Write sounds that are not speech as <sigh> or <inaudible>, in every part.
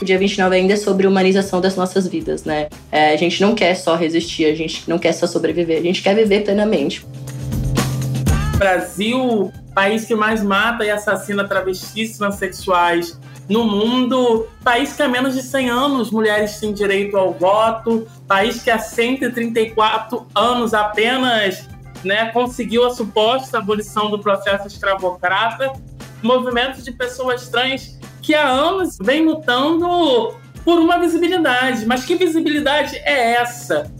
O dia 29 ainda é sobre humanização das nossas vidas, né? É, a gente não quer só resistir, a gente não quer só sobreviver, a gente quer viver plenamente. Brasil, país que mais mata e assassina travestis transexuais no mundo, país que há menos de 100 anos mulheres têm direito ao voto, país que há 134 anos apenas né, conseguiu a suposta abolição do processo escravocrata, movimentos de pessoas trans que há anos vem lutando por uma visibilidade. Mas que visibilidade é essa?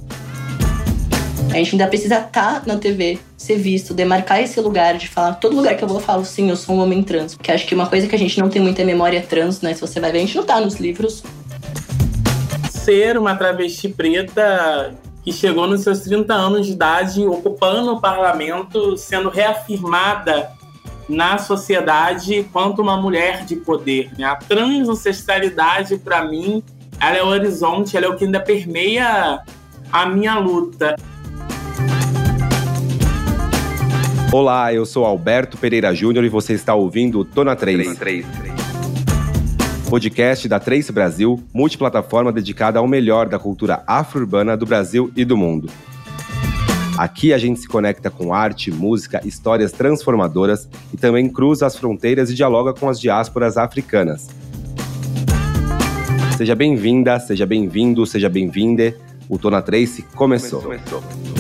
A gente ainda precisa estar tá na TV, ser visto, demarcar esse lugar de falar. Todo lugar que eu vou, eu falo sim, eu sou um homem trans. Porque acho que uma coisa que a gente não tem muita memória trans, né? Se você vai ver, a gente não tá nos livros. Ser uma travesti preta que chegou nos seus 30 anos de idade, ocupando o parlamento, sendo reafirmada na sociedade quanto uma mulher de poder. Né? A transancestralidade, para mim, ela é o horizonte, ela é o que ainda permeia a minha luta. Olá, eu sou Alberto Pereira Júnior e você está ouvindo Tona 3. 3, 3 podcast da Trace Brasil, multiplataforma dedicada ao melhor da cultura afro-urbana do Brasil e do mundo. Aqui a gente se conecta com arte, música, histórias transformadoras e também cruza as fronteiras e dialoga com as diásporas africanas. Seja bem-vinda, seja bem-vindo, seja bem-vinde. O Tona Trace começou. começou, começou.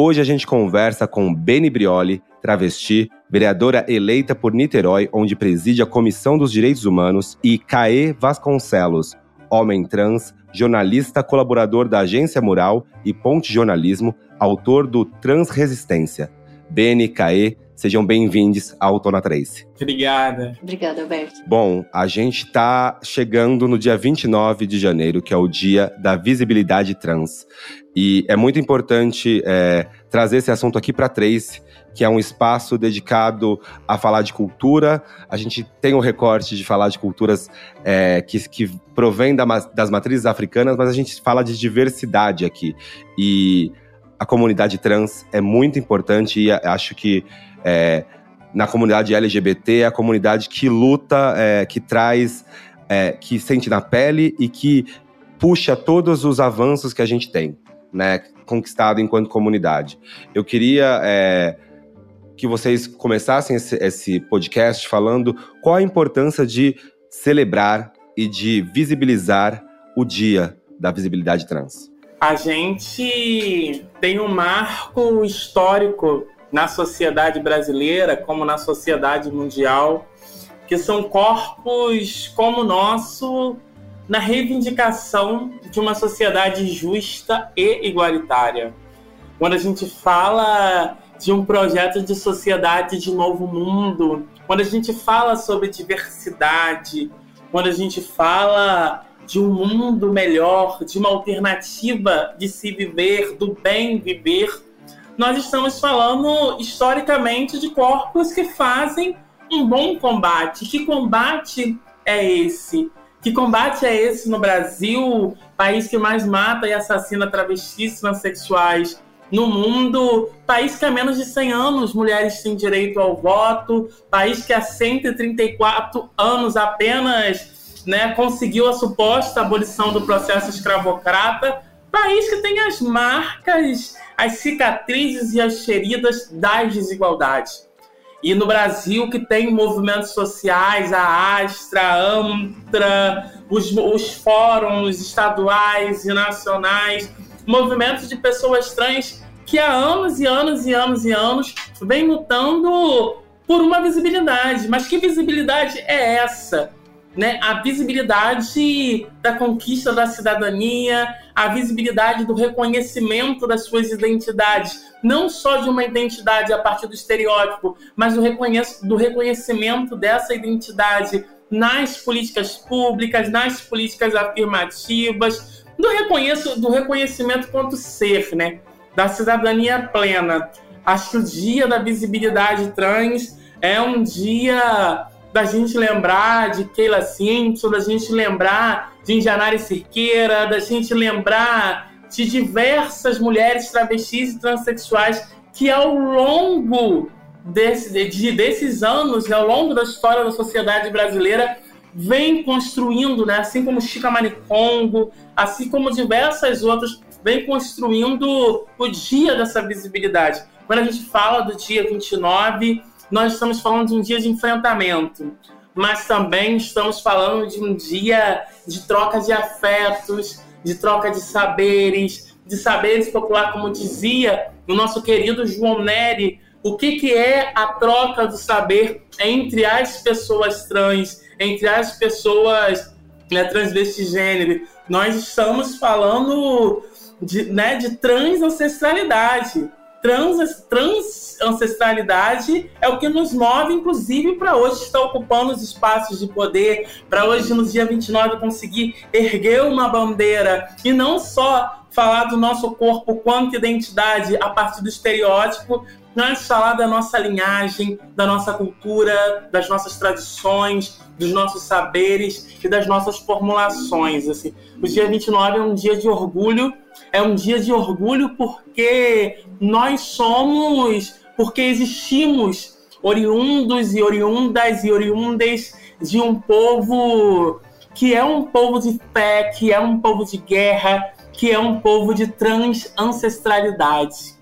Hoje a gente conversa com Beni Brioli, travesti, vereadora eleita por Niterói, onde preside a Comissão dos Direitos Humanos, e Caê Vasconcelos, homem trans, jornalista, colaborador da Agência Mural e Ponte Jornalismo, autor do Transresistência. Beni, Caê, Sejam bem-vindos ao Tona Trace. Obrigada. Obrigada, Alberto. Bom, a gente está chegando no dia 29 de janeiro, que é o dia da visibilidade trans. E é muito importante é, trazer esse assunto aqui para Trace, que é um espaço dedicado a falar de cultura. A gente tem o recorte de falar de culturas é, que, que provém da, das matrizes africanas, mas a gente fala de diversidade aqui. E a comunidade trans é muito importante e acho que é, na comunidade LGBT, é a comunidade que luta, é, que traz, é, que sente na pele e que puxa todos os avanços que a gente tem, né, conquistado enquanto comunidade. Eu queria é, que vocês começassem esse, esse podcast falando qual a importância de celebrar e de visibilizar o Dia da Visibilidade Trans. A gente tem um marco histórico na sociedade brasileira, como na sociedade mundial, que são corpos como o nosso na reivindicação de uma sociedade justa e igualitária. Quando a gente fala de um projeto de sociedade de novo mundo, quando a gente fala sobre diversidade, quando a gente fala de um mundo melhor, de uma alternativa de se viver, do bem viver, nós estamos falando historicamente de corpos que fazem um bom combate. Que combate é esse? Que combate é esse no Brasil, país que mais mata e assassina travestis transexuais no mundo, país que há menos de 100 anos mulheres têm direito ao voto, país que há 134 anos apenas né, conseguiu a suposta abolição do processo escravocrata, país que tem as marcas as cicatrizes e as feridas das desigualdades. E no Brasil, que tem movimentos sociais, a Astra, a AMTRA, os, os fóruns estaduais e nacionais, movimentos de pessoas trans que há anos e anos e anos e anos vem lutando por uma visibilidade. Mas que visibilidade é essa? Né? A visibilidade da conquista da cidadania, a visibilidade do reconhecimento das suas identidades, não só de uma identidade a partir do estereótipo, mas do, do reconhecimento dessa identidade nas políticas públicas, nas políticas afirmativas, do, reconheço, do reconhecimento quanto ser, né? da cidadania plena. Acho que o dia da visibilidade trans é um dia da gente lembrar de Keila Simpson, da gente lembrar de Indianara Cirqueira, da gente lembrar de diversas mulheres travestis e transexuais que ao longo desse, de, desses anos, ao longo da história da sociedade brasileira, vem construindo, né, assim como Chica Manicongo, assim como diversas outras, vem construindo o dia dessa visibilidade. Quando a gente fala do dia 29, nós estamos falando de um dia de enfrentamento, mas também estamos falando de um dia de troca de afetos, de troca de saberes, de saberes popular, como dizia o nosso querido João Neri, o que, que é a troca do saber entre as pessoas trans, entre as pessoas né, transvestigênero. Nós estamos falando de, né, de transancestralidade. Trans, transancestralidade é o que nos move, inclusive, para hoje estar ocupando os espaços de poder, para hoje, no dia 29, conseguir erguer uma bandeira e não só falar do nosso corpo quanto identidade a partir do estereótipo, mas falar da nossa linhagem, da nossa cultura, das nossas tradições, dos nossos saberes e das nossas formulações. Assim. O dia 29 é um dia de orgulho, é um dia de orgulho porque nós somos, porque existimos oriundos e oriundas e oriundas de um povo que é um povo de fé, que é um povo de guerra, que é um povo de transancestralidade.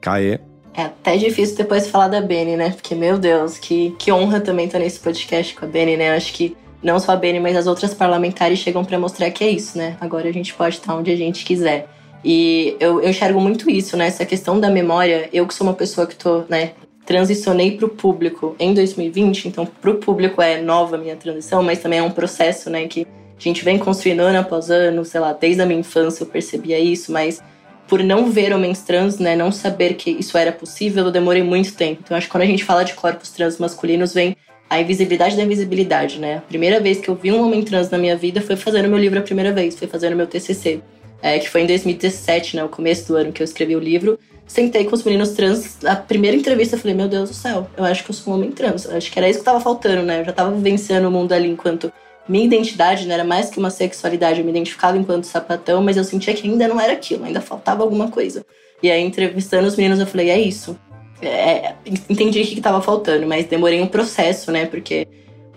Caê. É até difícil depois falar da Beni, né? Porque, meu Deus, que, que honra também estar nesse podcast com a Beni, né? Acho que não só a Beni, mas as outras parlamentares chegam para mostrar que é isso, né? Agora a gente pode estar onde a gente quiser. E eu, eu enxergo muito isso, né? Essa questão da memória. Eu que sou uma pessoa que tô, né? Transicionei para o público em 2020, então para o público é nova a minha transição, mas também é um processo, né? Que a gente vem construindo ano após ano, sei lá, desde a minha infância eu percebia isso, mas por não ver homens trans, né, não saber que isso era possível, eu demorei muito tempo. Então acho que quando a gente fala de corpos trans masculinos, vem a invisibilidade da invisibilidade, né? A primeira vez que eu vi um homem trans na minha vida foi fazendo meu livro a primeira vez, foi fazendo meu TCC, é, que foi em 2017, né, o começo do ano que eu escrevi o livro. Sentei com os meninos trans, a primeira entrevista eu falei, meu Deus do céu, eu acho que eu sou um homem trans. Acho que era isso que tava faltando, né? Eu já tava vivenciando o mundo ali enquanto minha identidade não era mais que uma sexualidade, eu me identificava enquanto sapatão, mas eu sentia que ainda não era aquilo, ainda faltava alguma coisa. E aí, entrevistando os meninos, eu falei, é isso. É, entendi o que estava faltando, mas demorei um processo, né? Porque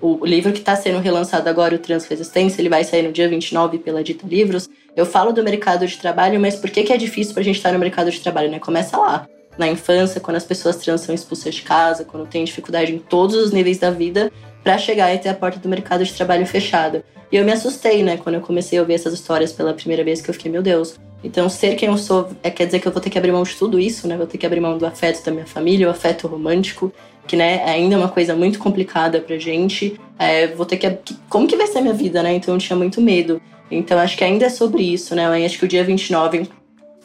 o, livro que está sendo relançado agora, o Transresistência, ele vai sair no dia 29 pela Dita Livros. Eu falo do mercado de trabalho, mas por que, que é difícil para a gente estar no mercado de trabalho, né? Começa lá. Na infância, quando as pessoas trans são expulsas de casa, quando tem dificuldade em todos os níveis da vida, para chegar e ter a porta do mercado de trabalho fechada. E eu me assustei, né, quando eu comecei a ouvir essas histórias pela primeira vez, que eu fiquei, meu Deus. Então, ser quem eu sou é, quer dizer que eu vou ter que abrir mão de tudo isso, né? Vou ter que abrir mão do afeto da minha família, o afeto romântico, que, né, é ainda uma coisa muito complicada pra gente. É, vou ter que. Como que vai ser a minha vida, né? Então, eu tinha muito medo. Então, acho que ainda é sobre isso, né? Eu acho que o dia 29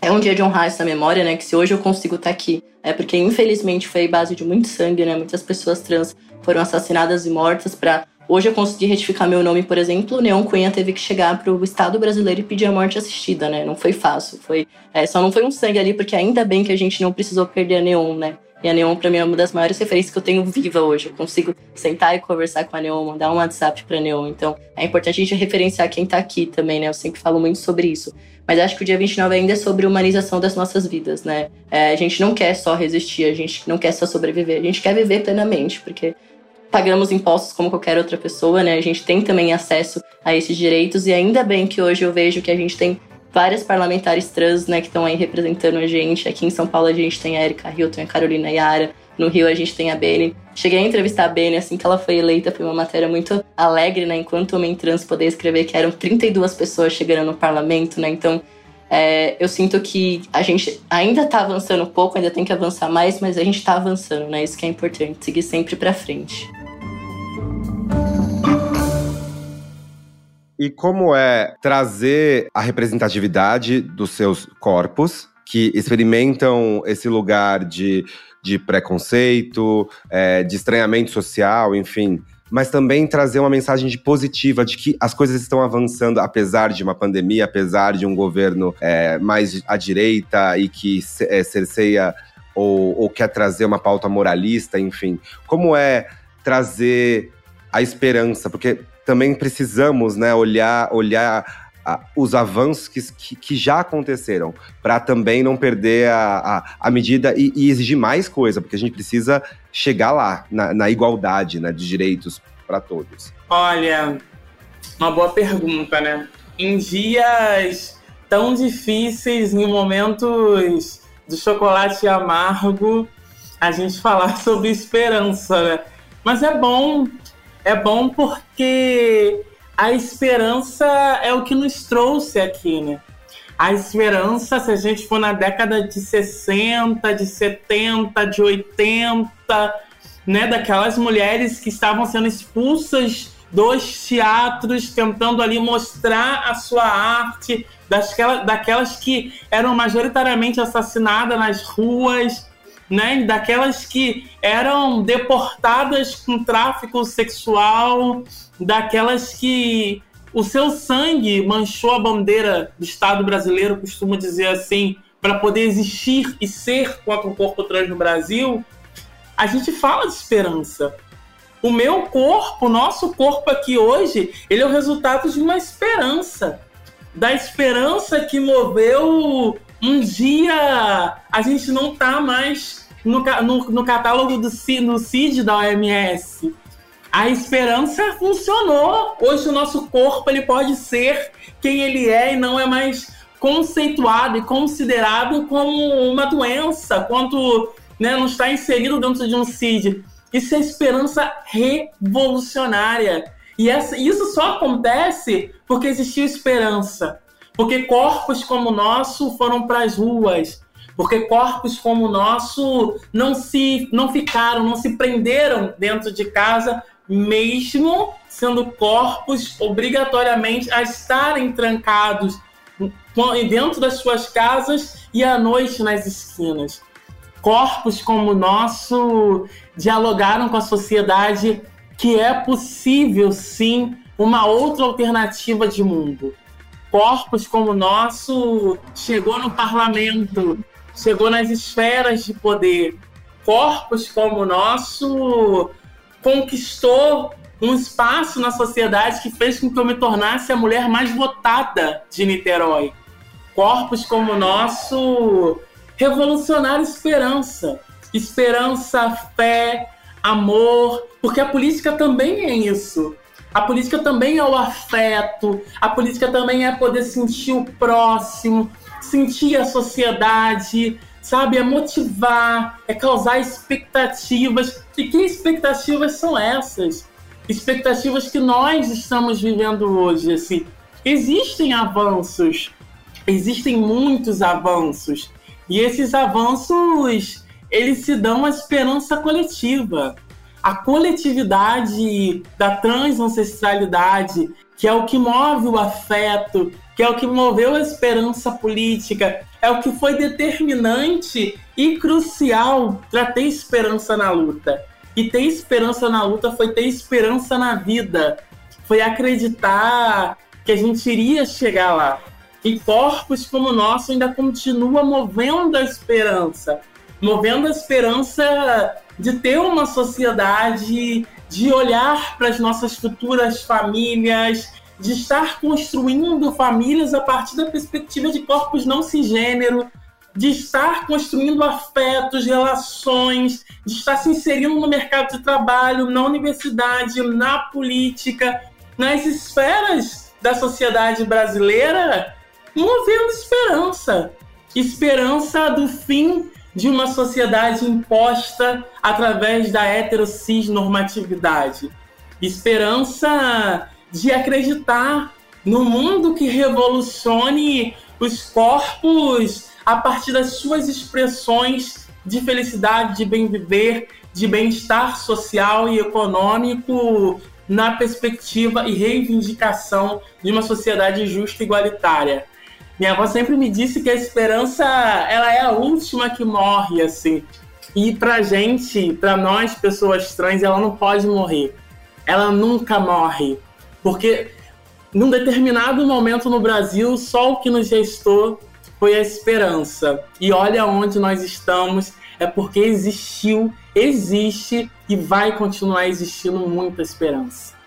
é um dia de honrar essa memória, né? Que se hoje eu consigo estar tá aqui, é porque infelizmente foi base de muito sangue, né? Muitas pessoas trans foram assassinadas e mortas para hoje eu conseguir retificar meu nome, por exemplo. Neon Cunha teve que chegar para o Estado brasileiro e pedir a morte assistida, né? Não foi fácil, foi é, só não foi um sangue ali porque ainda bem que a gente não precisou perder a Neon, né? E a Neon, para mim, é uma das maiores referências que eu tenho viva hoje. Eu consigo sentar e conversar com a Neon, mandar um WhatsApp pra Neon. Então, é importante a gente referenciar quem tá aqui também, né? Eu sempre falo muito sobre isso. Mas acho que o dia 29 ainda é sobre humanização das nossas vidas, né? É, a gente não quer só resistir, a gente não quer só sobreviver, a gente quer viver plenamente, porque pagamos impostos como qualquer outra pessoa, né? A gente tem também acesso a esses direitos e ainda bem que hoje eu vejo que a gente tem várias parlamentares trans, né, que estão aí representando a gente. Aqui em São Paulo a gente tem a Erika Hilton, a Carolina Yara. No Rio a gente tem a Beni. Cheguei a entrevistar a Beni assim que ela foi eleita, foi uma matéria muito alegre, né? Enquanto homem trans poder escrever que eram 32 pessoas chegando no parlamento, né? Então, é, eu sinto que a gente ainda tá avançando um pouco, ainda tem que avançar mais, mas a gente tá avançando, né? Isso que é importante, seguir sempre para frente. E como é trazer a representatividade dos seus corpos que experimentam esse lugar de de preconceito, é, de estranhamento social, enfim. Mas também trazer uma mensagem de positiva de que as coisas estão avançando, apesar de uma pandemia, apesar de um governo é, mais à direita e que é, cerceia ou, ou quer trazer uma pauta moralista, enfim. Como é trazer a esperança? Porque também precisamos né, olhar, olhar os avanços que, que, que, já aconteceram, para também não perder a, a, a medida e, e, exigir mais coisa, porque a gente precisa chegar lá, na, na igualdade né, de direitos para todos? Olha, uma boa pergunta, né? Em dias tão difíceis, em momentos do chocolate amargo, a gente <laughs> falar sobre esperança, né? Mas é bom, é bom porque a esperança é o que nos trouxe aqui, né? A esperança, se a gente for na década de 60, de 70, de 80, né, daquelas mulheres que estavam sendo expulsas dos teatros, tentando ali mostrar a sua arte, daquelas, daquelas que eram majoritariamente assassinadas nas ruas, né, daquelas que eram deportadas com tráfico sexual, daquelas que o seu sangue manchou a bandeira do Estado brasileiro, costumo dizer assim, para poder existir e ser contra o corpo trans no Brasil, a gente fala de esperança. O meu corpo, o nosso corpo aqui hoje, ele é o resultado de uma esperança. Da esperança que moveu um dia a gente não tá mais no, no, no catálogo do no CID da OMS. A esperança funcionou. Hoje o nosso corpo ele pode ser quem ele é e não é mais conceituado e considerado como uma doença, quanto né, não está inserido dentro de um CID. Isso é esperança revolucionária. E essa, isso só acontece porque existiu esperança. Porque corpos como o nosso foram para as ruas. Porque corpos como o nosso não se não ficaram, não se prenderam dentro de casa, mesmo sendo corpos obrigatoriamente a estarem trancados dentro das suas casas e à noite nas esquinas. Corpos como o nosso dialogaram com a sociedade que é possível sim uma outra alternativa de mundo corpos como o nosso chegou no parlamento, chegou nas esferas de poder. Corpos como o nosso conquistou um espaço na sociedade que fez com que eu me tornasse a mulher mais votada de Niterói. Corpos como o nosso revolucionaram esperança. Esperança, fé, amor, porque a política também é isso. A política também é o afeto, a política também é poder sentir o próximo, sentir a sociedade, sabe? É motivar, é causar expectativas. E que expectativas são essas? Expectativas que nós estamos vivendo hoje. Assim. Existem avanços, existem muitos avanços. E esses avanços, eles se dão a esperança coletiva a coletividade da transancestralidade, que é o que move o afeto, que é o que moveu a esperança política, é o que foi determinante e crucial para ter esperança na luta. E ter esperança na luta foi ter esperança na vida, foi acreditar que a gente iria chegar lá. E corpos como o nosso ainda continua movendo a esperança, movendo a esperança de ter uma sociedade, de olhar para as nossas futuras famílias, de estar construindo famílias a partir da perspectiva de corpos não cisgênero, de estar construindo afetos, relações, de estar se inserindo no mercado de trabalho, na universidade, na política, nas esferas da sociedade brasileira, movendo esperança. Esperança do fim de uma sociedade imposta através da heterocis-normatividade. Esperança de acreditar no mundo que revolucione os corpos a partir das suas expressões de felicidade, de bem viver, de bem-estar social e econômico na perspectiva e reivindicação de uma sociedade justa e igualitária. Minha avó sempre me disse que a esperança ela é a última que morre, assim. E pra gente, pra nós, pessoas trans, ela não pode morrer. Ela nunca morre. Porque num determinado momento no Brasil, só o que nos gestou foi a esperança. E olha onde nós estamos, é porque existiu, existe e vai continuar existindo muita esperança.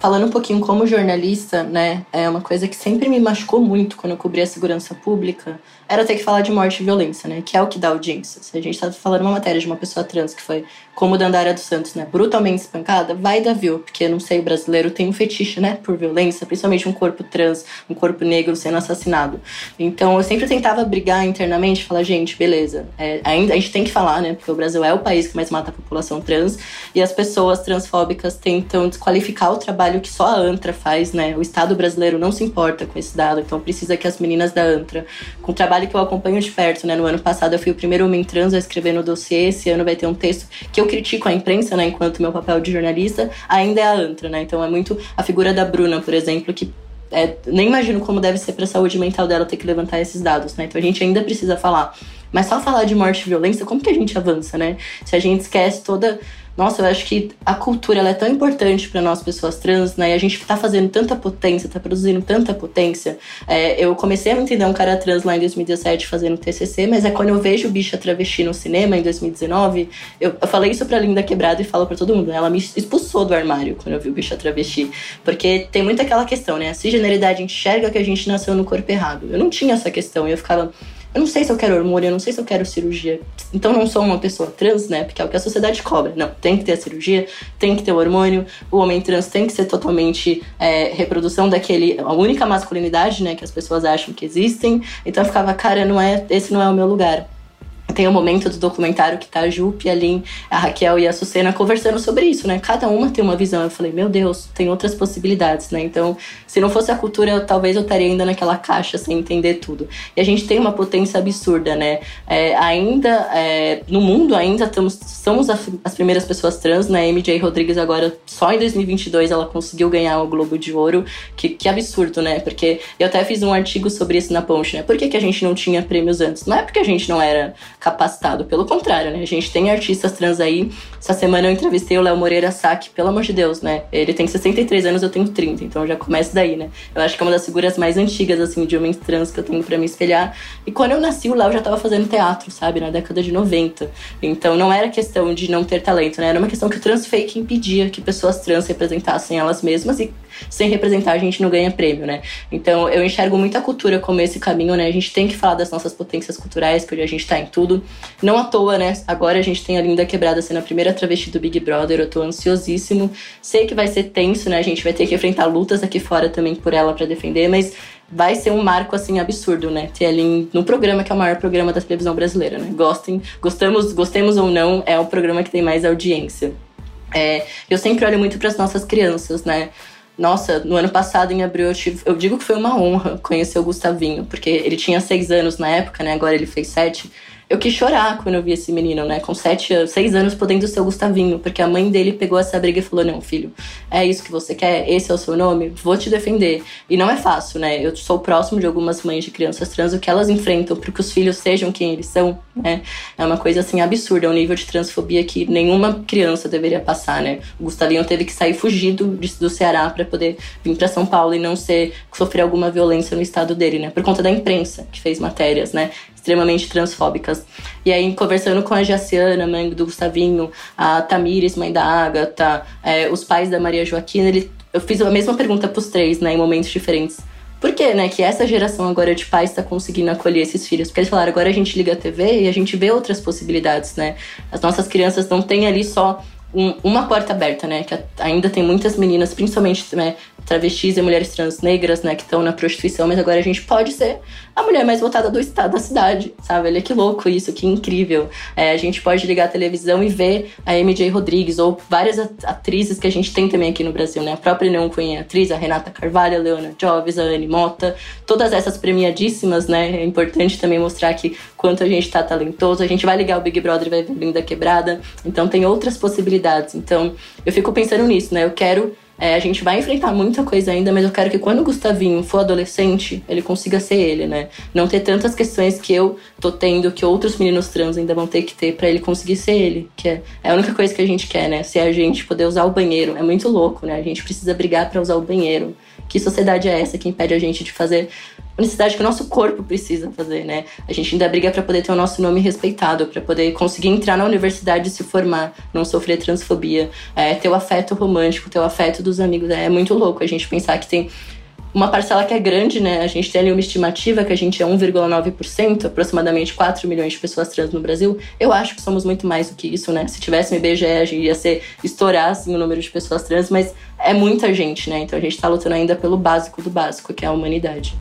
Falando um pouquinho como jornalista, né, é uma coisa que sempre me machucou muito quando eu cobri a segurança pública, era ter que falar de morte e violência, né, que é o que dá audiência. Se a gente tá falando uma matéria de uma pessoa trans que foi, como Dandara dos Santos, né, brutalmente espancada, vai dar view, porque, não sei, o brasileiro tem um fetiche, né, por violência, principalmente um corpo trans, um corpo negro sendo assassinado. Então, eu sempre tentava brigar internamente, falar, gente, beleza, é, ainda a gente tem que falar, né, porque o Brasil é o país que mais mata a população trans, e as pessoas transfóbicas tentam desqualificar o trabalho trabalho que só a ANTRA faz, né? O Estado brasileiro não se importa com esse dado, então precisa que as meninas da ANTRA, com o trabalho que eu acompanho de perto, né? No ano passado eu fui o primeiro homem trans a escrever no dossiê, esse ano vai ter um texto que eu critico a imprensa, né? Enquanto meu papel de jornalista ainda é a ANTRA, né? Então é muito a figura da Bruna, por exemplo, que é, nem imagino como deve ser para a saúde mental dela ter que levantar esses dados, né? Então a gente ainda precisa falar. Mas só falar de morte e violência, como que a gente avança, né? Se a gente esquece toda nossa, eu acho que a cultura ela é tão importante para nós pessoas trans, né? E a gente tá fazendo tanta potência, tá produzindo tanta potência. É, eu comecei a me entender um cara trans lá em 2017 fazendo TCC, mas é quando eu vejo o bicho travesti no cinema em 2019, eu, eu falei isso pra Linda Quebrada e falo para todo mundo. Né? Ela me expulsou do armário quando eu vi o bicho travesti. Porque tem muito aquela questão, né? A cisgeneridade enxerga que a gente nasceu no corpo errado. Eu não tinha essa questão eu ficava eu não sei se eu quero hormônio, eu não sei se eu quero cirurgia. Então não sou uma pessoa trans, né? Porque é o que a sociedade cobra. Não, tem que ter a cirurgia, tem que ter o hormônio. O homem trans tem que ser totalmente é, reprodução daquele. a única masculinidade, né? Que as pessoas acham que existem. Então eu ficava, cara, não é, esse não é o meu lugar. Tem o um momento do documentário que tá a Jupe, a Lin, a Raquel e a Sucena conversando sobre isso, né? Cada uma tem uma visão. Eu falei, meu Deus, tem outras possibilidades, né? Então, se não fosse a cultura, eu, talvez eu estaria ainda naquela caixa sem entender tudo. E a gente tem uma potência absurda, né? É, ainda, é, no mundo, ainda estamos, somos as primeiras pessoas trans, né? MJ Rodrigues agora, só em 2022, ela conseguiu ganhar o Globo de Ouro. Que, que absurdo, né? Porque eu até fiz um artigo sobre isso na Ponte, né? Por que, que a gente não tinha prêmios antes? Não é porque a gente não era capacitado. Pelo contrário, né? A gente tem artistas trans aí. Essa semana eu entrevistei o Léo Moreira Sack, pelo amor de Deus, né? Ele tem 63 anos, eu tenho 30, então já começa daí, né? Eu acho que é uma das figuras mais antigas, assim, de homens trans que eu tenho para me espelhar. E quando eu nasci, o Léo já tava fazendo teatro, sabe? Na década de 90. Então não era questão de não ter talento, né? Era uma questão que o transfake impedia que pessoas trans representassem elas mesmas e sem representar a gente não ganha prêmio, né? Então eu enxergo muita cultura como esse caminho, né? A gente tem que falar das nossas potências culturais, que hoje a gente tá em tudo. Não à toa, né? Agora a gente tem a Linda Quebrada sendo a primeira travesti do Big Brother, eu tô ansiosíssimo. Sei que vai ser tenso, né? A gente vai ter que enfrentar lutas aqui fora também por ela para defender, mas vai ser um marco assim absurdo, né? Ter ali no programa que é o maior programa da televisão brasileira, né? Gostem, gostamos, gostemos ou não, é o programa que tem mais audiência. É, eu sempre olho muito para as nossas crianças, né? Nossa, no ano passado, em abril, eu, tive, eu digo que foi uma honra conhecer o Gustavinho, porque ele tinha seis anos na época, né? Agora ele fez sete eu quis chorar quando eu vi esse menino, né? Com sete, seis anos podendo ser o Gustavinho, porque a mãe dele pegou essa briga e falou: Não, filho, é isso que você quer? Esse é o seu nome? Vou te defender. E não é fácil, né? Eu sou próximo de algumas mães de crianças trans, o que elas enfrentam para que os filhos sejam quem eles são, né? É uma coisa assim absurda, é um nível de transfobia que nenhuma criança deveria passar, né? O Gustavinho teve que sair fugido do Ceará para poder vir para São Paulo e não ser sofrer alguma violência no estado dele, né? Por conta da imprensa que fez matérias, né? extremamente transfóbicas. E aí, conversando com a Jaciana, mãe do Gustavinho, a Tamires, mãe da Agatha, é, os pais da Maria Joaquina, ele, eu fiz a mesma pergunta para os três, né, em momentos diferentes. Por que, né, que essa geração agora de pais está conseguindo acolher esses filhos? Porque eles falaram, agora a gente liga a TV e a gente vê outras possibilidades, né? As nossas crianças não têm ali só um, uma porta aberta, né? Que ainda tem muitas meninas, principalmente né, travestis e mulheres trans negras, né, que estão na prostituição, mas agora a gente pode ser a mulher mais votada do estado, da cidade, sabe? Olha que louco isso, que incrível. É, a gente pode ligar a televisão e ver a MJ Rodrigues ou várias atrizes que a gente tem também aqui no Brasil, né? A própria Neon Queen atriz, a Renata Carvalho, a Leona Joves, a Anne Mota, todas essas premiadíssimas, né? É importante também mostrar que quanto a gente tá talentoso, a gente vai ligar o Big Brother e vai ver Linda Quebrada, então tem outras possibilidades. Então, eu fico pensando nisso, né? Eu quero é, a gente vai enfrentar muita coisa ainda, mas eu quero que quando o Gustavinho for adolescente, ele consiga ser ele, né? Não ter tantas questões que eu tô tendo, que outros meninos trans ainda vão ter que ter para ele conseguir ser ele. Que é, é, a única coisa que a gente quer, né? Ser a gente poder usar o banheiro. É muito louco, né? A gente precisa brigar para usar o banheiro. Que sociedade é essa que impede a gente de fazer necessidade que o nosso corpo precisa fazer, né? A gente ainda briga para poder ter o nosso nome respeitado, para poder conseguir entrar na universidade e se formar, não sofrer transfobia, é, ter o afeto romântico, ter o afeto dos amigos. É muito louco a gente pensar que tem uma parcela que é grande, né? A gente tem ali uma estimativa que a gente é 1,9%, aproximadamente 4 milhões de pessoas trans no Brasil. Eu acho que somos muito mais do que isso, né? Se tivesse um IBGE, a gente ia ser estourar assim, o número de pessoas trans, mas é muita gente, né? Então a gente está lutando ainda pelo básico do básico, que é a humanidade.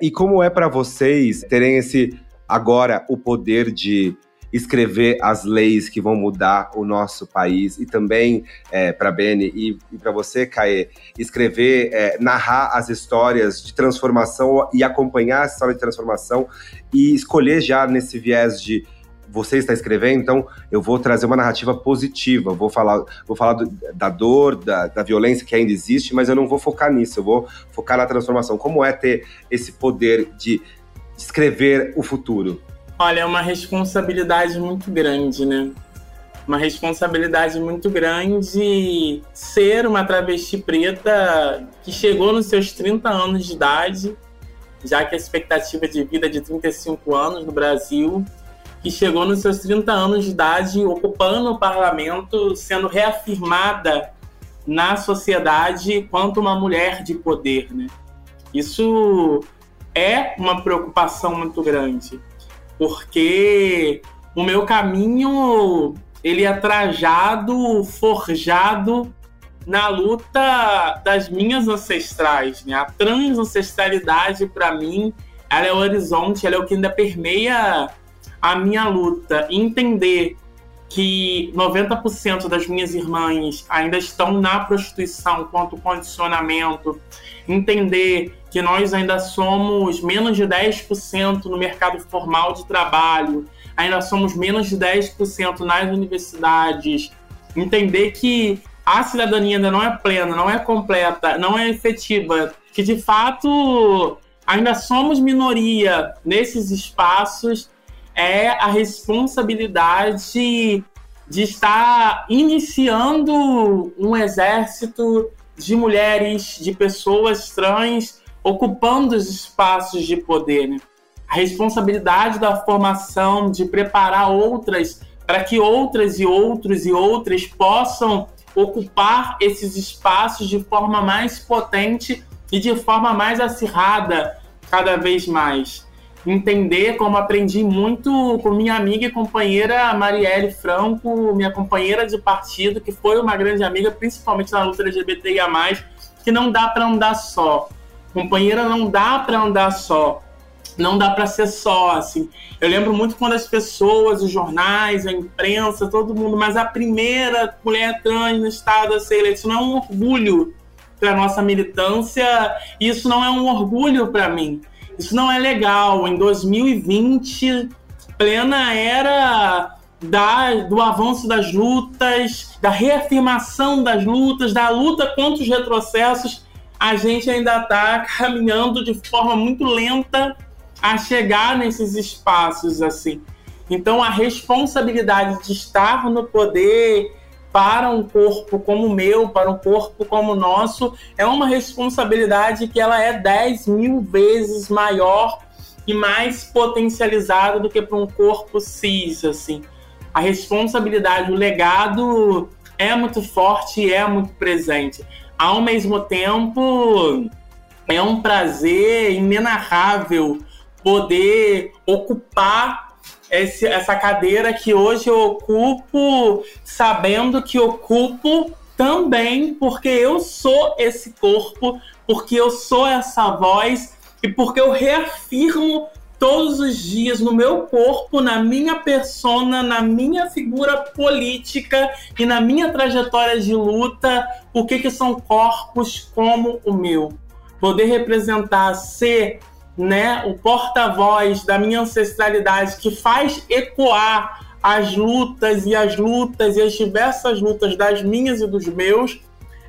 E como é para vocês terem esse agora o poder de escrever as leis que vão mudar o nosso país e também é, para Beni e, e para você, Caê, escrever, é, narrar as histórias de transformação e acompanhar a história de transformação e escolher já nesse viés de você está escrevendo, então eu vou trazer uma narrativa positiva, vou falar, vou falar do, da dor, da, da, violência que ainda existe, mas eu não vou focar nisso, eu vou focar na transformação. Como é ter esse poder de escrever o futuro? Olha, é uma responsabilidade muito grande, né? Uma responsabilidade muito grande ser uma travesti preta que chegou nos seus 30 anos de idade, já que a expectativa de vida é de 35 anos no Brasil, que chegou nos seus 30 anos de idade ocupando o parlamento, sendo reafirmada na sociedade quanto uma mulher de poder, né? Isso é uma preocupação muito grande porque o meu caminho ele é trajado, forjado na luta das minhas ancestrais, né? A transancestralidade para mim, ela é o horizonte, ela é o que ainda permeia a minha luta. Entender que 90% das minhas irmãs ainda estão na prostituição quanto condicionamento, entender que nós ainda somos menos de 10% no mercado formal de trabalho, ainda somos menos de 10% nas universidades, entender que a cidadania ainda não é plena, não é completa, não é efetiva, que de fato ainda somos minoria nesses espaços é a responsabilidade de estar iniciando um exército de mulheres, de pessoas trans ocupando os espaços de poder. Né? A responsabilidade da formação, de preparar outras para que outras e outros e outras possam ocupar esses espaços de forma mais potente e de forma mais acirrada cada vez mais entender como aprendi muito com minha amiga e companheira Marielle Franco, minha companheira de partido, que foi uma grande amiga, principalmente na luta LGBTIA+, que não dá para andar só. Companheira não dá para andar só. Não dá para ser só, assim. Eu lembro muito quando as pessoas, os jornais, a imprensa, todo mundo, mas a primeira mulher trans no estado a ser eleita, isso não é um orgulho para nossa militância, isso não é um orgulho para mim. Isso não é legal. Em 2020, plena era da, do avanço das lutas, da reafirmação das lutas, da luta contra os retrocessos, a gente ainda está caminhando de forma muito lenta a chegar nesses espaços assim. Então a responsabilidade de estar no poder para um corpo como o meu, para um corpo como o nosso, é uma responsabilidade que ela é 10 mil vezes maior e mais potencializada do que para um corpo cis, assim. A responsabilidade, o legado é muito forte e é muito presente. Ao mesmo tempo, é um prazer inenarrável poder ocupar esse, essa cadeira que hoje eu ocupo, sabendo que ocupo também porque eu sou esse corpo, porque eu sou essa voz e porque eu reafirmo todos os dias no meu corpo, na minha persona, na minha figura política e na minha trajetória de luta, o que, que são corpos como o meu. Poder representar, ser né, o porta-voz da minha ancestralidade que faz ecoar as lutas e as lutas e as diversas lutas das minhas e dos meus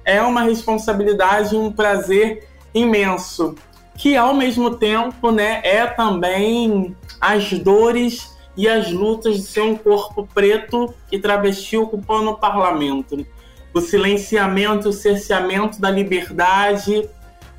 é uma responsabilidade e um prazer imenso que ao mesmo tempo né, é também as dores e as lutas de ser um corpo preto e travesti ocupando o parlamento. O silenciamento, o cerceamento da liberdade,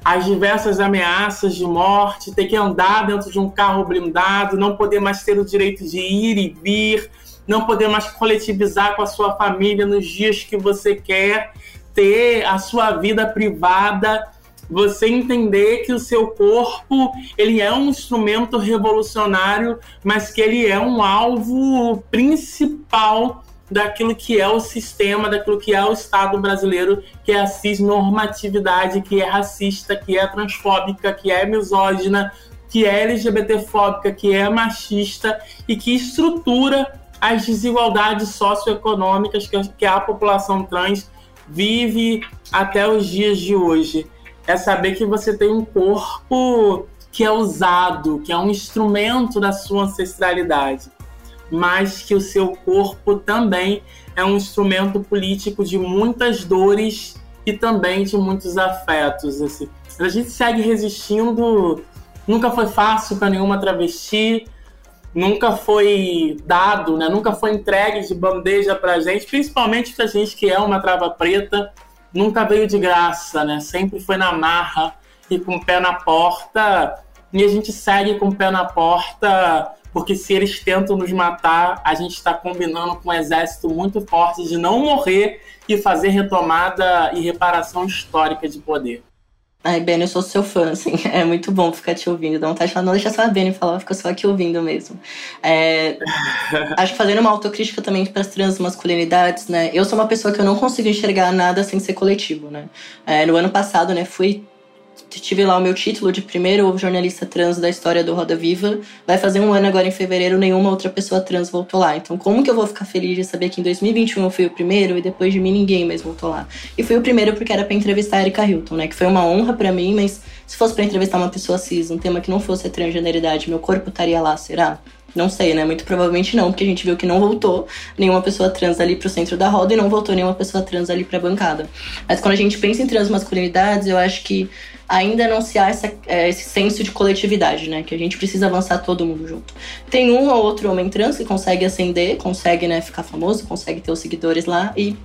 as diversas ameaças de morte, ter que andar dentro de um carro blindado, não poder mais ter o direito de ir e vir, não poder mais coletivizar com a sua família nos dias que você quer, ter a sua vida privada você entender que o seu corpo ele é um instrumento revolucionário, mas que ele é um alvo principal daquilo que é o sistema, daquilo que é o Estado brasileiro, que é a cisnormatividade, que é racista, que é transfóbica, que é misógina, que é LGBTfóbica, que é machista e que estrutura as desigualdades socioeconômicas que a população trans vive até os dias de hoje é saber que você tem um corpo que é usado, que é um instrumento da sua ancestralidade, mas que o seu corpo também é um instrumento político de muitas dores e também de muitos afetos. Assim. A gente segue resistindo, nunca foi fácil para nenhuma travesti, nunca foi dado, né? nunca foi entregue de bandeja para gente, principalmente para gente que é uma trava preta nunca veio de graça, né? Sempre foi na marra e com o pé na porta. E a gente segue com o pé na porta, porque se eles tentam nos matar, a gente está combinando com um exército muito forte de não morrer e fazer retomada e reparação histórica de poder. Ai, Ben, eu sou seu fã, assim. <laughs> É muito bom ficar te ouvindo. Dá vontade de falar, não deixa só a Beni falar, fica só aqui ouvindo mesmo. É, <laughs> acho que fazendo uma autocrítica também para as transmasculinidades, né? Eu sou uma pessoa que eu não consigo enxergar nada sem ser coletivo, né? É, no ano passado, né, fui tive lá o meu título de primeiro jornalista trans da história do Roda Viva. Vai fazer um ano agora em fevereiro, nenhuma outra pessoa trans voltou lá. Então, como que eu vou ficar feliz de saber que em 2021 eu fui o primeiro e depois de mim ninguém mais voltou lá? E fui o primeiro porque era para entrevistar a Erika Hilton, né? Que foi uma honra para mim, mas se fosse para entrevistar uma pessoa cis, um tema que não fosse a transgeneridade, meu corpo estaria lá, será? Não sei, né? Muito provavelmente não, porque a gente viu que não voltou nenhuma pessoa trans ali pro centro da roda e não voltou nenhuma pessoa trans ali pra bancada. Mas quando a gente pensa em transmasculinidades, eu acho que ainda não se há essa, é, esse senso de coletividade, né? Que a gente precisa avançar todo mundo junto. Tem um ou outro homem trans que consegue ascender, consegue né, ficar famoso, consegue ter os seguidores lá e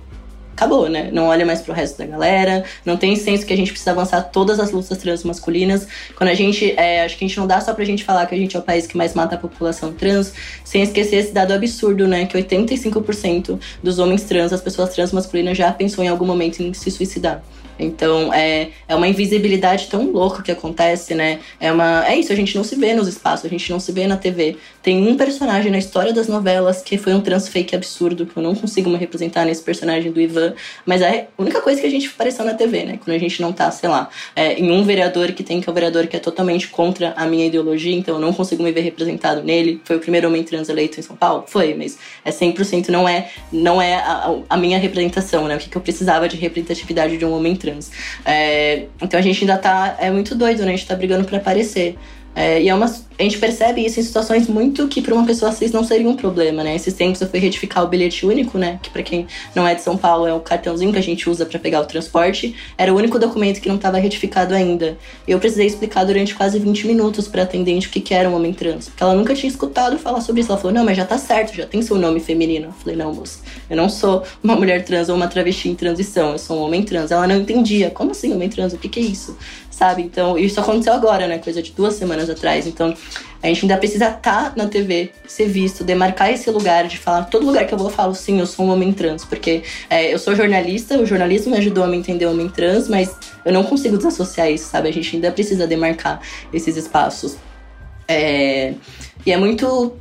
acabou, né? Não olha mais pro resto da galera, não tem senso que a gente precisa avançar todas as lutas trans masculinas. Quando a gente, é, acho que a gente não dá só pra gente falar que a gente é o país que mais mata a população trans, sem esquecer esse dado absurdo, né? Que 85% dos homens trans, as pessoas trans masculinas já pensou em algum momento em se suicidar. Então, é, é uma invisibilidade tão louca que acontece, né? É, uma, é isso, a gente não se vê nos espaços, a gente não se vê na TV. Tem um personagem na história das novelas que foi um trans fake absurdo, que eu não consigo me representar nesse personagem do Ivan, mas é a única coisa que a gente apareceu na TV, né? Quando a gente não tá, sei lá, é, em um vereador que tem, que é o vereador que é totalmente contra a minha ideologia, então eu não consigo me ver representado nele. Foi o primeiro homem trans eleito em São Paulo? Foi, mas é 100% não é, não é a, a minha representação, né? O que, que eu precisava de representatividade de um homem trans trans. É, então a gente ainda tá. É muito doido, né? A gente tá brigando para aparecer. É, e é uma, a gente percebe isso em situações muito que para uma pessoa cis não seria um problema, né? Esses tempos eu fui retificar o bilhete único, né? Que para quem não é de São Paulo é o cartãozinho que a gente usa para pegar o transporte. Era o único documento que não estava retificado ainda. E eu precisei explicar durante quase 20 minutos para atendente o que, que era um homem trans. Porque ela nunca tinha escutado falar sobre isso. Ela falou: não, mas já tá certo, já tem seu nome feminino. Eu falei: não, moça, eu não sou uma mulher trans ou uma travesti em transição, eu sou um homem trans. Ela não entendia. Como assim, homem trans? O que, que é isso? Sabe? Então, isso aconteceu agora, né? Coisa de duas semanas atrás. Então, a gente ainda precisa estar tá na TV, ser visto, demarcar esse lugar, de falar. Todo lugar que eu vou, eu falo, sim, eu sou um homem trans. Porque é, eu sou jornalista, o jornalismo me ajudou a me entender homem trans, mas eu não consigo desassociar isso, sabe? A gente ainda precisa demarcar esses espaços. É, e é muito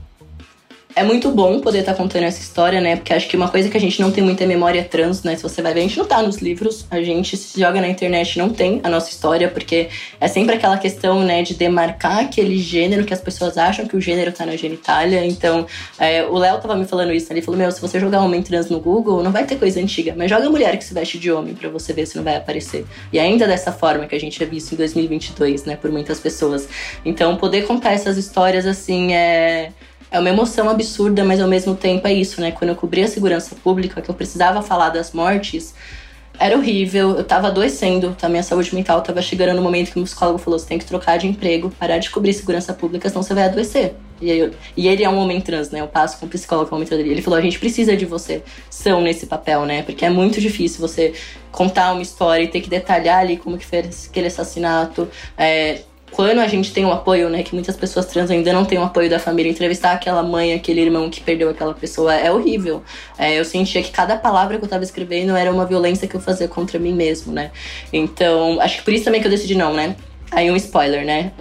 é muito bom poder estar tá contando essa história, né? Porque acho que uma coisa que a gente não tem muita memória trans, né? Se você vai ver, a gente não tá nos livros, a gente se joga na internet não tem a nossa história, porque é sempre aquela questão, né, de demarcar aquele gênero que as pessoas acham que o gênero tá na genitália. Então, é, o Léo tava me falando isso, né? ele falou: Meu, se você jogar homem trans no Google, não vai ter coisa antiga, mas joga mulher que se veste de homem para você ver se não vai aparecer. E ainda dessa forma que a gente é visto em 2022, né, por muitas pessoas. Então, poder contar essas histórias assim é é uma emoção absurda, mas ao mesmo tempo é isso, né? Quando eu cobri a segurança pública, que eu precisava falar das mortes, era horrível, eu tava adoecendo, tá? Minha saúde mental tava chegando no momento que o psicólogo falou: você tem que trocar de emprego, parar de cobrir segurança pública, senão você vai adoecer. E, eu, e ele é um homem trans, né? Eu passo com o psicólogo com o homem trans. Ele falou: a gente precisa de você, são nesse papel, né? Porque é muito difícil você contar uma história e ter que detalhar ali como que foi aquele assassinato. É, quando a gente tem o um apoio, né, que muitas pessoas trans ainda não têm o apoio da família, entrevistar aquela mãe, aquele irmão que perdeu aquela pessoa é horrível. É, eu sentia que cada palavra que eu tava escrevendo era uma violência que eu fazia contra mim mesmo, né? Então, acho que por isso também que eu decidi não, né? Aí um spoiler, né?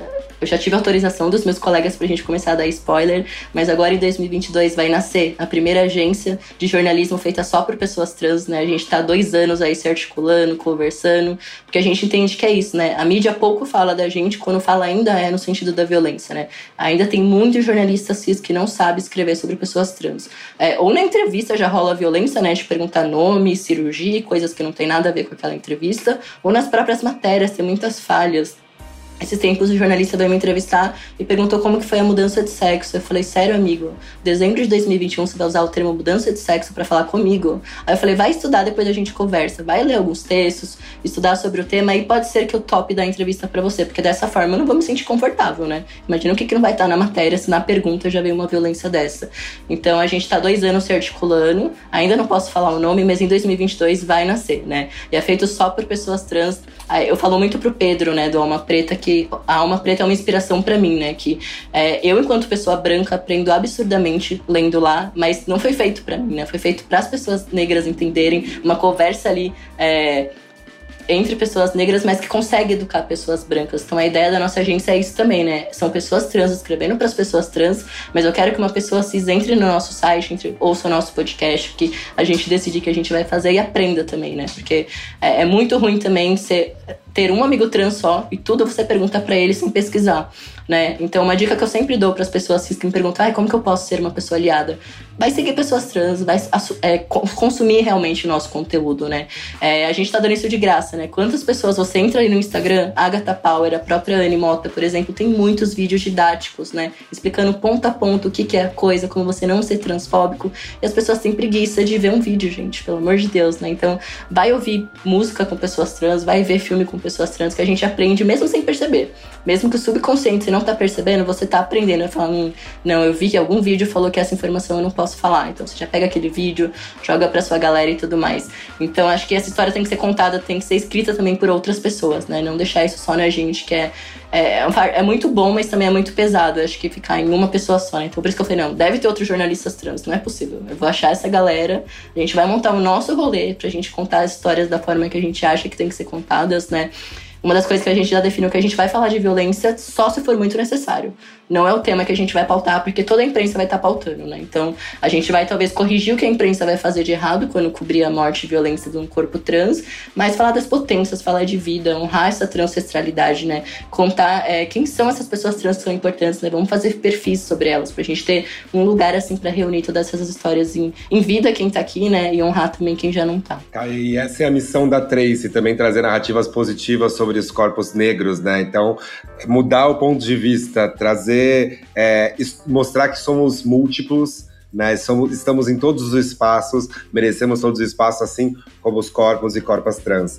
Eu já tive autorização dos meus colegas pra gente começar a dar spoiler, mas agora em 2022 vai nascer a primeira agência de jornalismo feita só por pessoas trans, né? A gente tá dois anos aí se articulando, conversando, porque a gente entende que é isso, né? A mídia pouco fala da gente, quando fala ainda é no sentido da violência, né? Ainda tem muitos jornalistas cis que não sabem escrever sobre pessoas trans. É, ou na entrevista já rola violência, né? De perguntar nome, cirurgia, coisas que não tem nada a ver com aquela entrevista, ou nas próprias matérias, tem muitas falhas esses tempos o jornalista veio me entrevistar e perguntou como que foi a mudança de sexo. Eu falei, sério, amigo, dezembro de 2021 você vai usar o termo mudança de sexo para falar comigo? Aí eu falei, vai estudar, depois a gente conversa. Vai ler alguns textos, estudar sobre o tema e pode ser que eu tope da entrevista para você, porque dessa forma eu não vou me sentir confortável, né? Imagina o que, que não vai estar na matéria se na pergunta já veio uma violência dessa. Então a gente tá dois anos se articulando, ainda não posso falar o nome, mas em 2022 vai nascer, né? E é feito só por pessoas trans. Eu falo muito pro Pedro, né, do Alma Preta, que a Alma Preta é uma inspiração para mim, né? Que é, eu, enquanto pessoa branca, aprendo absurdamente lendo lá, mas não foi feito para mim, né? Foi feito para as pessoas negras entenderem uma conversa ali. É, entre pessoas negras, mas que consegue educar pessoas brancas. Então a ideia da nossa agência é isso também, né? São pessoas trans escrevendo para as pessoas trans, mas eu quero que uma pessoa cis entre no nosso site, entre, ouça o nosso podcast, que a gente decidir que a gente vai fazer e aprenda também, né? Porque é, é muito ruim também ser, ter um amigo trans só e tudo você pergunta para ele sem pesquisar né? Então, uma dica que eu sempre dou para as pessoas que me perguntam, ah, como que eu posso ser uma pessoa aliada? Vai seguir pessoas trans, vai é, consumir realmente o nosso conteúdo, né? É, a gente tá dando isso de graça, né? Quantas pessoas você entra aí no Instagram, Agatha Power, a própria Anne Mota, por exemplo, tem muitos vídeos didáticos, né? Explicando ponto a ponto o que, que é a coisa, como você não ser transfóbico. E as pessoas têm preguiça de ver um vídeo, gente, pelo amor de Deus, né? Então, vai ouvir música com pessoas trans, vai ver filme com pessoas trans, que a gente aprende mesmo sem perceber. Mesmo que o subconsciente não tá percebendo, você tá aprendendo. Falando, hum, não, eu vi que algum vídeo falou que essa informação eu não posso falar. Então você já pega aquele vídeo, joga pra sua galera e tudo mais. Então acho que essa história tem que ser contada, tem que ser escrita também por outras pessoas, né? Não deixar isso só na gente, que é, é, é muito bom, mas também é muito pesado. Acho que ficar em uma pessoa só. Né? Então por isso que eu falei, não, deve ter outros jornalistas trans, não é possível. Eu vou achar essa galera, a gente vai montar o nosso rolê pra gente contar as histórias da forma que a gente acha que tem que ser contadas, né? Uma das coisas que a gente já definiu que a gente vai falar de violência só se for muito necessário não é o tema que a gente vai pautar, porque toda a imprensa vai estar tá pautando, né? Então, a gente vai talvez corrigir o que a imprensa vai fazer de errado quando cobrir a morte e violência de um corpo trans, mas falar das potências, falar de vida, honrar essa transestralidade, né? Contar é, quem são essas pessoas trans que são importantes, né? Vamos fazer perfis sobre elas, pra gente ter um lugar, assim, para reunir todas essas histórias em, em vida, quem tá aqui, né? E honrar também quem já não tá. E essa é a missão da Tracy, também trazer narrativas positivas sobre os corpos negros, né? Então, mudar o ponto de vista, trazer é, mostrar que somos múltiplos, né? Somos, estamos em todos os espaços, merecemos todos os espaços, assim como os corpos e corpas trans.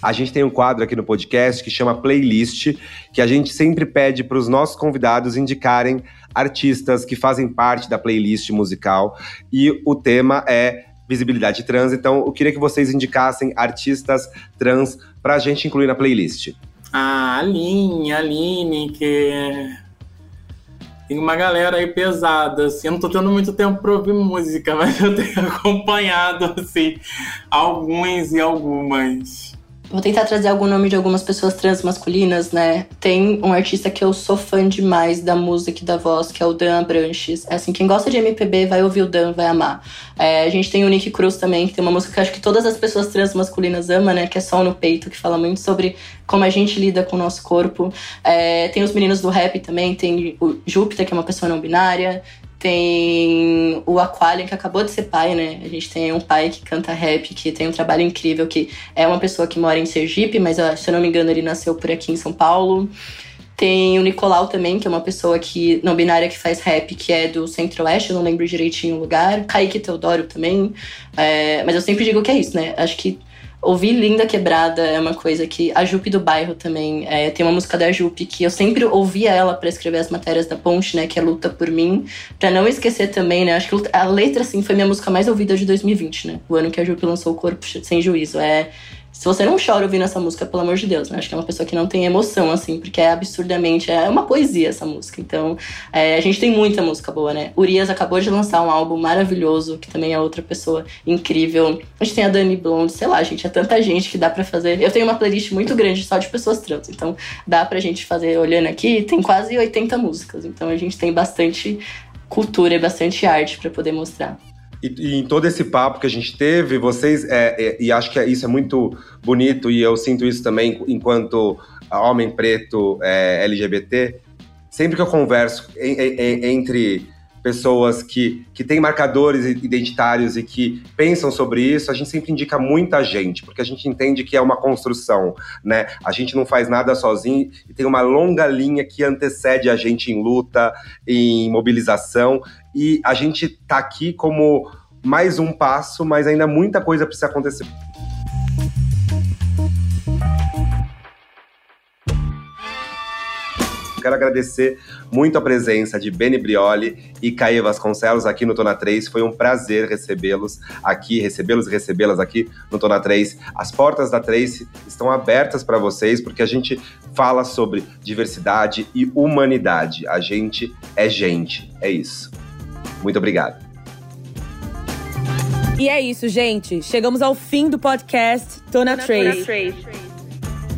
A gente tem um quadro aqui no podcast que chama Playlist, que a gente sempre pede para os nossos convidados indicarem artistas que fazem parte da playlist musical. E o tema é visibilidade trans. Então, eu queria que vocês indicassem artistas trans para a gente incluir na playlist. A Aline, Aline, que tem uma galera aí pesada, assim. Eu não tô tendo muito tempo para ouvir música, <laughs> mas eu tenho acompanhado, assim, alguns e algumas. Vou tentar trazer algum nome de algumas pessoas trans masculinas, né? Tem um artista que eu sou fã demais da música e da voz, que é o Dan Abranches. É assim, quem gosta de MPB vai ouvir o Dan, vai amar. É, a gente tem o Nick Cruz também, que tem uma música que acho que todas as pessoas trans masculinas amam, né? Que é Sol no Peito, que fala muito sobre como a gente lida com o nosso corpo. É, tem os meninos do rap também, tem o Júpiter, que é uma pessoa não binária. Tem o Aqualian, que acabou de ser pai, né? A gente tem um pai que canta rap, que tem um trabalho incrível, que é uma pessoa que mora em Sergipe, mas se eu não me engano ele nasceu por aqui em São Paulo. Tem o Nicolau também, que é uma pessoa que não binária que faz rap, que é do Centro-Oeste, eu não lembro direitinho o lugar. Kaique Teodoro também. É, mas eu sempre digo que é isso, né? Acho que Ouvir Linda Quebrada é uma coisa que. A Jupe do Bairro também. É, tem uma música da Jupe que eu sempre ouvia ela para escrever as matérias da Ponte, né? Que é Luta por Mim. Pra não esquecer também, né? Acho que a letra, assim, foi minha música mais ouvida de 2020, né? O ano que a Jupe lançou o Corpo Sem Juízo. É se você não chora ouvindo essa música, pelo amor de Deus, né? Acho que é uma pessoa que não tem emoção, assim, porque é absurdamente. É uma poesia essa música. Então, é, a gente tem muita música boa, né? Urias acabou de lançar um álbum maravilhoso, que também é outra pessoa incrível. A gente tem a Dani Blonde, sei lá, gente, é tanta gente que dá para fazer. Eu tenho uma playlist muito grande só de pessoas trans, então dá pra gente fazer, olhando aqui, tem quase 80 músicas. Então a gente tem bastante cultura e bastante arte para poder mostrar. E, e, em todo esse papo que a gente teve, vocês, é, é, e acho que isso é muito bonito, e eu sinto isso também enquanto homem preto é, LGBT, sempre que eu converso em, em, entre pessoas que, que têm marcadores identitários e que pensam sobre isso, a gente sempre indica muita gente, porque a gente entende que é uma construção, né? A gente não faz nada sozinho e tem uma longa linha que antecede a gente em luta, em mobilização, e a gente tá aqui como mais um passo, mas ainda muita coisa precisa acontecer. Quero agradecer muito a presença de Beni Brioli e Caê Vasconcelos aqui no Tona 3. Foi um prazer recebê-los aqui, recebê-los e recebê-las aqui no Tona 3. As portas da 3 estão abertas para vocês, porque a gente fala sobre diversidade e humanidade. A gente é gente. É isso. Muito obrigado. E é isso, gente. Chegamos ao fim do podcast Tona, Tona Trace. Trace.